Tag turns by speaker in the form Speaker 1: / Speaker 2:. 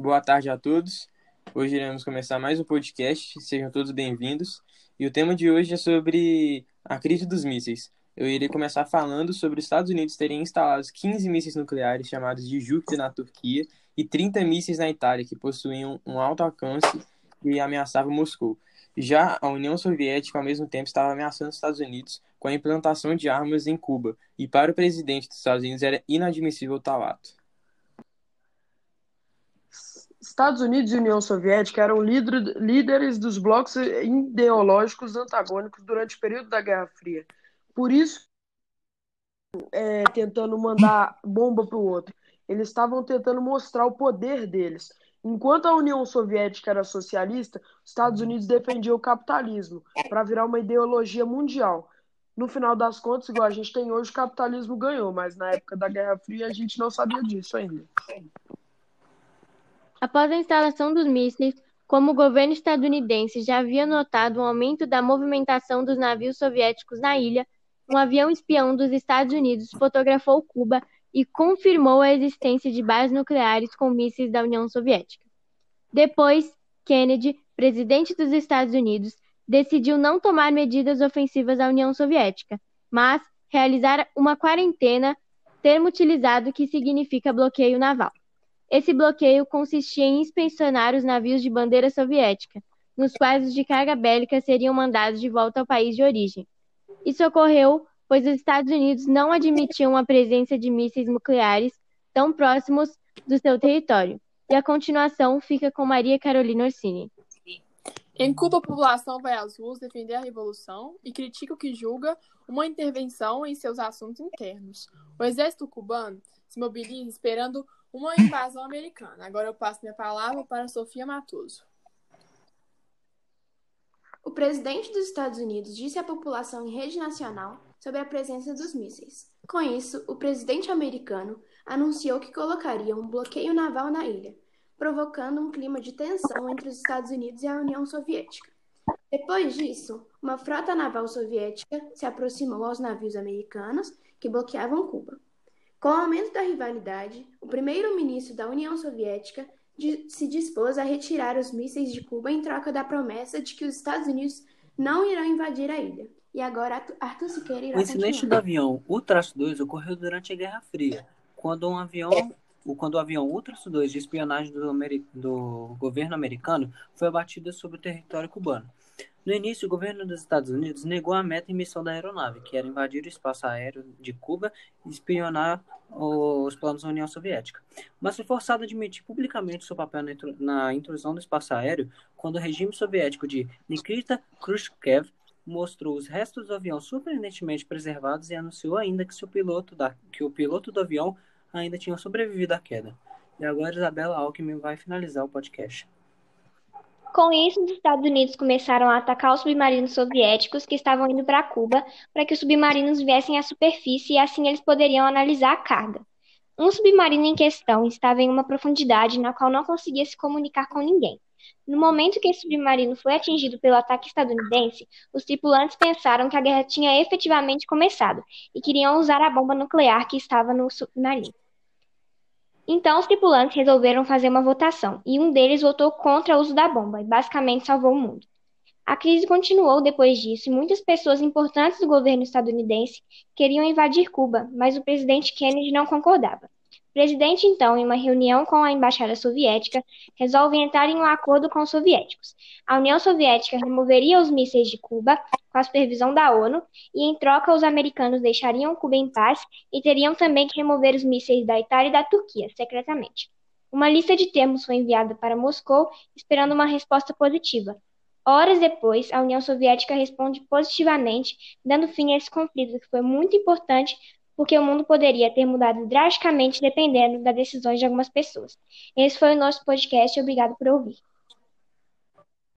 Speaker 1: Boa tarde a todos. Hoje iremos começar mais um podcast. Sejam todos bem-vindos. E o tema de hoje é sobre a crise dos mísseis. Eu irei começar falando sobre os Estados Unidos terem instalado 15 mísseis nucleares chamados de Júpiter na Turquia e 30 mísseis na Itália, que possuíam um alto alcance e ameaçavam Moscou. Já a União Soviética, ao mesmo tempo, estava ameaçando os Estados Unidos com a implantação de armas em Cuba, e para o presidente dos Estados Unidos era inadmissível tal ato.
Speaker 2: Estados Unidos e União Soviética eram líderes dos blocos ideológicos antagônicos durante o período da Guerra Fria. Por isso, é, tentando mandar bomba para o outro. Eles estavam tentando mostrar o poder deles. Enquanto a União Soviética era socialista, os Estados Unidos defendiam o capitalismo para virar uma ideologia mundial. No final das contas, igual a gente tem hoje, o capitalismo ganhou, mas na época da Guerra Fria a gente não sabia disso ainda.
Speaker 3: Após a instalação dos mísseis, como o governo estadunidense já havia notado um aumento da movimentação dos navios soviéticos na ilha, um avião espião dos Estados Unidos fotografou Cuba e confirmou a existência de bases nucleares com mísseis da União Soviética. Depois, Kennedy, presidente dos Estados Unidos, decidiu não tomar medidas ofensivas à União Soviética, mas realizar uma quarentena, termo utilizado que significa bloqueio naval. Esse bloqueio consistia em inspecionar os navios de bandeira soviética, nos quais os de carga bélica seriam mandados de volta ao país de origem. Isso ocorreu pois os Estados Unidos não admitiam a presença de mísseis nucleares tão próximos do seu território. E a continuação fica com Maria Carolina Orsini.
Speaker 4: Em Cuba, a população vai às ruas defender a revolução e critica o que julga uma intervenção em seus assuntos internos. O exército cubano se mobiliza esperando uma invasão americana. Agora eu passo minha palavra para Sofia Matoso.
Speaker 5: O presidente dos Estados Unidos disse à população em rede nacional sobre a presença dos mísseis. Com isso, o presidente americano anunciou que colocaria um bloqueio naval na ilha, provocando um clima de tensão entre os Estados Unidos e a União Soviética. Depois disso, uma frota naval soviética se aproximou aos navios americanos que bloqueavam Cuba. Com o aumento da rivalidade, o primeiro-ministro da União Soviética se dispôs a retirar os mísseis de Cuba em troca da promessa de que os Estados Unidos não irão invadir a ilha. E agora Arthur Siqueira irá
Speaker 6: O incidente continuar. do avião U-2 ocorreu durante a Guerra Fria, quando um avião quando o avião U-2 de espionagem do, do, governo americano foi abatido sobre o território cubano. No início, o governo dos Estados Unidos negou a meta e missão da aeronave, que era invadir o espaço aéreo de Cuba e espionar os planos da União Soviética. Mas foi forçado a admitir publicamente seu papel na intrusão do espaço aéreo quando o regime soviético de Nikita Khrushchev mostrou os restos do avião surpreendentemente preservados e anunciou ainda que, piloto da, que o piloto do avião ainda tinha sobrevivido à queda. E agora Isabela Alckmin vai finalizar o podcast.
Speaker 3: Com isso, os Estados Unidos começaram a atacar os submarinos soviéticos que estavam indo para Cuba para que os submarinos viessem à superfície e assim eles poderiam analisar a carga. Um submarino em questão estava em uma profundidade na qual não conseguia se comunicar com ninguém. No momento que esse submarino foi atingido pelo ataque estadunidense, os tripulantes pensaram que a guerra tinha efetivamente começado e queriam usar a bomba nuclear que estava no submarino. Então, os tripulantes resolveram fazer uma votação e um deles votou contra o uso da bomba e basicamente salvou o mundo. A crise continuou depois disso e muitas pessoas importantes do governo estadunidense queriam invadir Cuba, mas o presidente Kennedy não concordava. O presidente, então, em uma reunião com a embaixada soviética, resolve entrar em um acordo com os soviéticos. A União Soviética removeria os mísseis de Cuba com a supervisão da ONU e, em troca, os americanos deixariam Cuba em paz e teriam também que remover os mísseis da Itália e da Turquia, secretamente. Uma lista de termos foi enviada para Moscou, esperando uma resposta positiva. Horas depois, a União Soviética responde positivamente, dando fim a esse conflito que foi muito importante porque o mundo poderia ter mudado drasticamente dependendo das decisões de algumas pessoas. Esse foi o nosso podcast. Obrigado por ouvir.